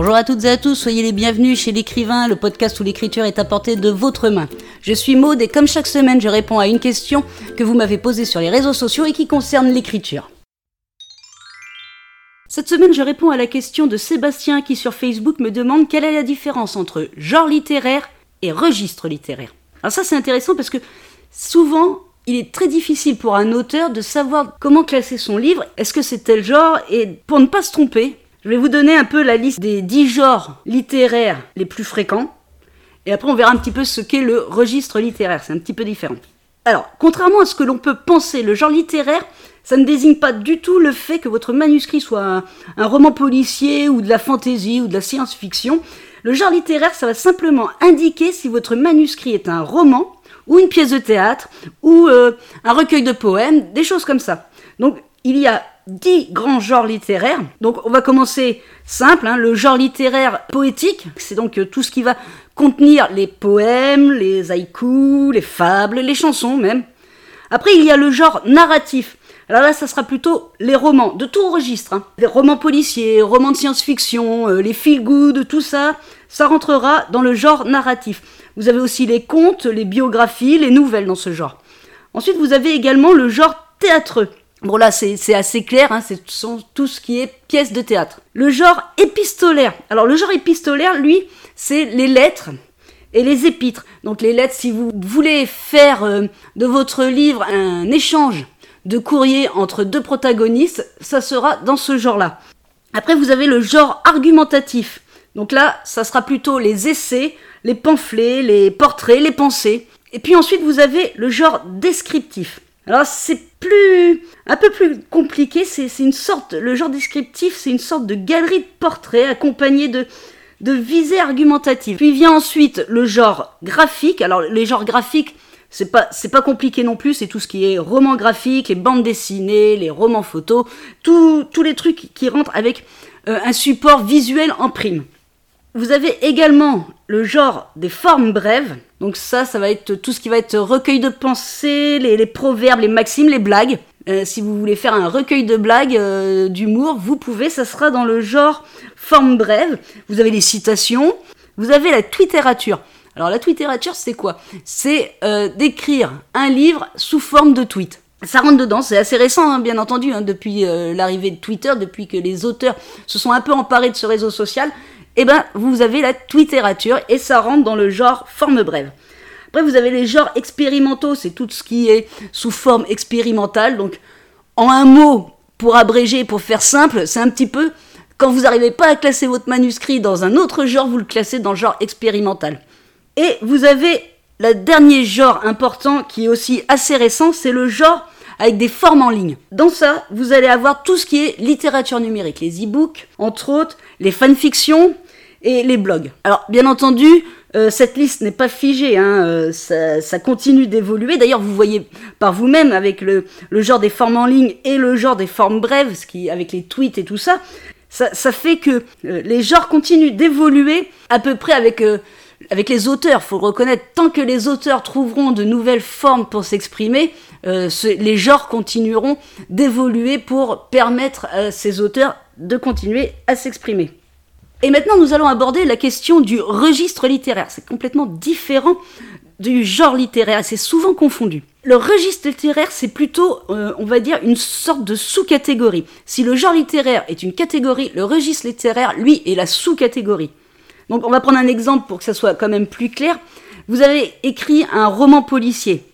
Bonjour à toutes et à tous, soyez les bienvenus chez l'écrivain, le podcast où l'écriture est apportée de votre main. Je suis Maude et comme chaque semaine, je réponds à une question que vous m'avez posée sur les réseaux sociaux et qui concerne l'écriture. Cette semaine, je réponds à la question de Sébastien qui sur Facebook me demande quelle est la différence entre genre littéraire et registre littéraire. Alors ça c'est intéressant parce que souvent il est très difficile pour un auteur de savoir comment classer son livre, est-ce que c'est tel genre, et pour ne pas se tromper, je vais vous donner un peu la liste des 10 genres littéraires les plus fréquents, et après on verra un petit peu ce qu'est le registre littéraire, c'est un petit peu différent. Alors, contrairement à ce que l'on peut penser, le genre littéraire, ça ne désigne pas du tout le fait que votre manuscrit soit un, roman policier ou de la fantaisie ou de la science-fiction. Le genre littéraire, ça va simplement indiquer si votre manuscrit est un roman, ou une pièce de théâtre, ou euh, un recueil de poèmes, des choses comme ça. Donc il y a dix grands genres littéraires. Donc on va commencer simple, hein, le genre littéraire poétique, c'est donc euh, tout ce qui va contenir les poèmes, les haïkus, les fables, les chansons même. Après il y a le genre narratif. Alors là, ça sera plutôt les romans, de tout registre. Hein. Les romans policiers, romans de science-fiction, euh, les feel-good, tout ça, ça rentrera dans le genre narratif. Vous avez aussi les contes, les biographies, les nouvelles dans ce genre. Ensuite, vous avez également le genre théâtreux. Bon là, c'est assez clair, hein, c'est tout ce qui est pièce de théâtre. Le genre épistolaire. Alors le genre épistolaire, lui, c'est les lettres et les épîtres. Donc les lettres, si vous voulez faire euh, de votre livre un échange de courrier entre deux protagonistes, ça sera dans ce genre-là. Après, vous avez le genre argumentatif. Donc là, ça sera plutôt les essais, les pamphlets, les portraits, les pensées. Et puis ensuite, vous avez le genre descriptif. Alors c'est plus un peu plus compliqué, c'est une sorte le genre descriptif, c'est une sorte de galerie de portraits accompagnée de visées argumentatives. Puis vient ensuite le genre graphique. Alors les genres graphiques, c'est pas c'est pas compliqué non plus, c'est tout ce qui est roman graphique, les bandes dessinées, les romans photos, tous les trucs qui rentrent avec euh, un support visuel en prime. Vous avez également le genre des formes brèves. Donc ça, ça va être tout ce qui va être recueil de pensées, les, proverbes, les maximes, les blagues. Euh, si vous voulez faire un recueil de blagues, euh, d'humour, vous pouvez, ça sera dans le genre forme brève. Vous avez les citations, vous avez la twitterature. Alors la twitterature, c'est quoi? C'est euh, d'écrire un livre sous forme de tweet. Ça rentre dedans, c'est assez récent, hein, bien entendu, hein, depuis l'arrivée de Twitter, depuis que les auteurs se sont un peu emparés de ce réseau social eh ben vous avez la twitterature et ça rentre dans le genre forme brève. Après vous avez les genres expérimentaux, c'est tout ce qui est sous forme expérimentale. Donc en un mot, pour abréger, pour faire simple, c'est un petit peu quand vous n'arrivez pas à classer votre manuscrit dans un autre genre, vous le classez dans le genre expérimental. Et vous avez le dernier genre important qui est aussi assez récent, c'est le genre avec des formes en ligne. Dans ça, vous allez avoir tout ce qui est littérature numérique, les e-books, entre autres, les fanfictions et les blogs. Alors, bien entendu, euh, cette liste n'est pas figée, hein, euh, ça, continue d'évoluer. D'ailleurs, vous voyez par vous-même avec le, genre des formes en ligne et le genre des formes brèves, avec les tweets et tout ça, ça, fait que euh, les genres continuent d'évoluer à peu près avec avec les auteurs, faut le reconnaître, tant que les auteurs trouveront de nouvelles formes pour s'exprimer, euh, les genres continueront d'évoluer pour permettre à ces auteurs de continuer à s'exprimer. Et maintenant, nous allons aborder la question du registre littéraire. C'est complètement différent du genre littéraire, c'est souvent confondu. Le registre littéraire, c'est plutôt, euh, on va dire, une sorte de sous-catégorie. Si le genre littéraire est une catégorie, le registre littéraire, lui, est la sous-catégorie. Donc on va prendre un exemple pour que ça soit quand même plus clair. Vous avez écrit un roman policier.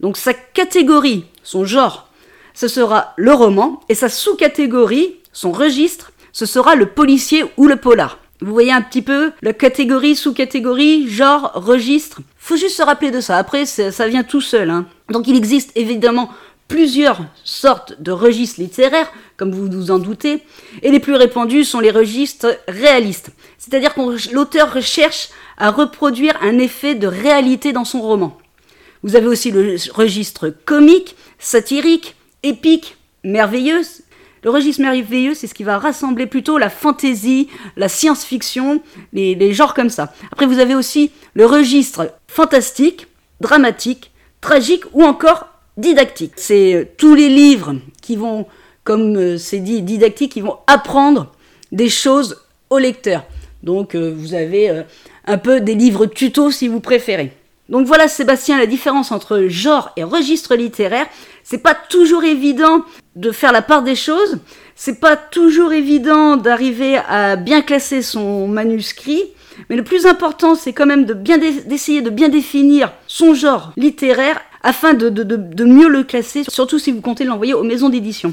Donc sa catégorie, son genre, ce sera le roman, et sa sous-catégorie, son registre, ce sera le policier ou le polar. Vous voyez un petit peu la catégorie, sous-catégorie, genre, registre. Faut juste se rappeler de ça. Après, ça vient tout seul. Hein. Donc il existe évidemment plusieurs sortes de registres littéraires, comme vous vous en doutez, et les plus répandus sont les registres réalistes. C'est-à-dire que l'auteur recherche à reproduire un effet de réalité dans son roman. Vous avez aussi le registre comique, satirique, épique, merveilleux. Le registre merveilleux, c'est ce qui va rassembler plutôt la fantaisie, la science-fiction, les, les genres comme ça. Après, vous avez aussi le registre fantastique, dramatique, tragique ou encore didactique. C'est euh, tous les livres qui vont, comme euh, c'est dit, didactique, qui vont apprendre des choses au lecteur. Donc euh, vous avez un peu des livres tutos si vous préférez. Donc voilà Sébastien la différence entre genre et registre littéraire. C'est pas toujours évident de faire la part des choses. C'est pas toujours évident d'arriver à bien classer son manuscrit. Mais le plus important, c'est quand même d'essayer de bien définir son genre littéraire afin de mieux le classer, surtout si vous comptez l'envoyer aux maisons d'édition.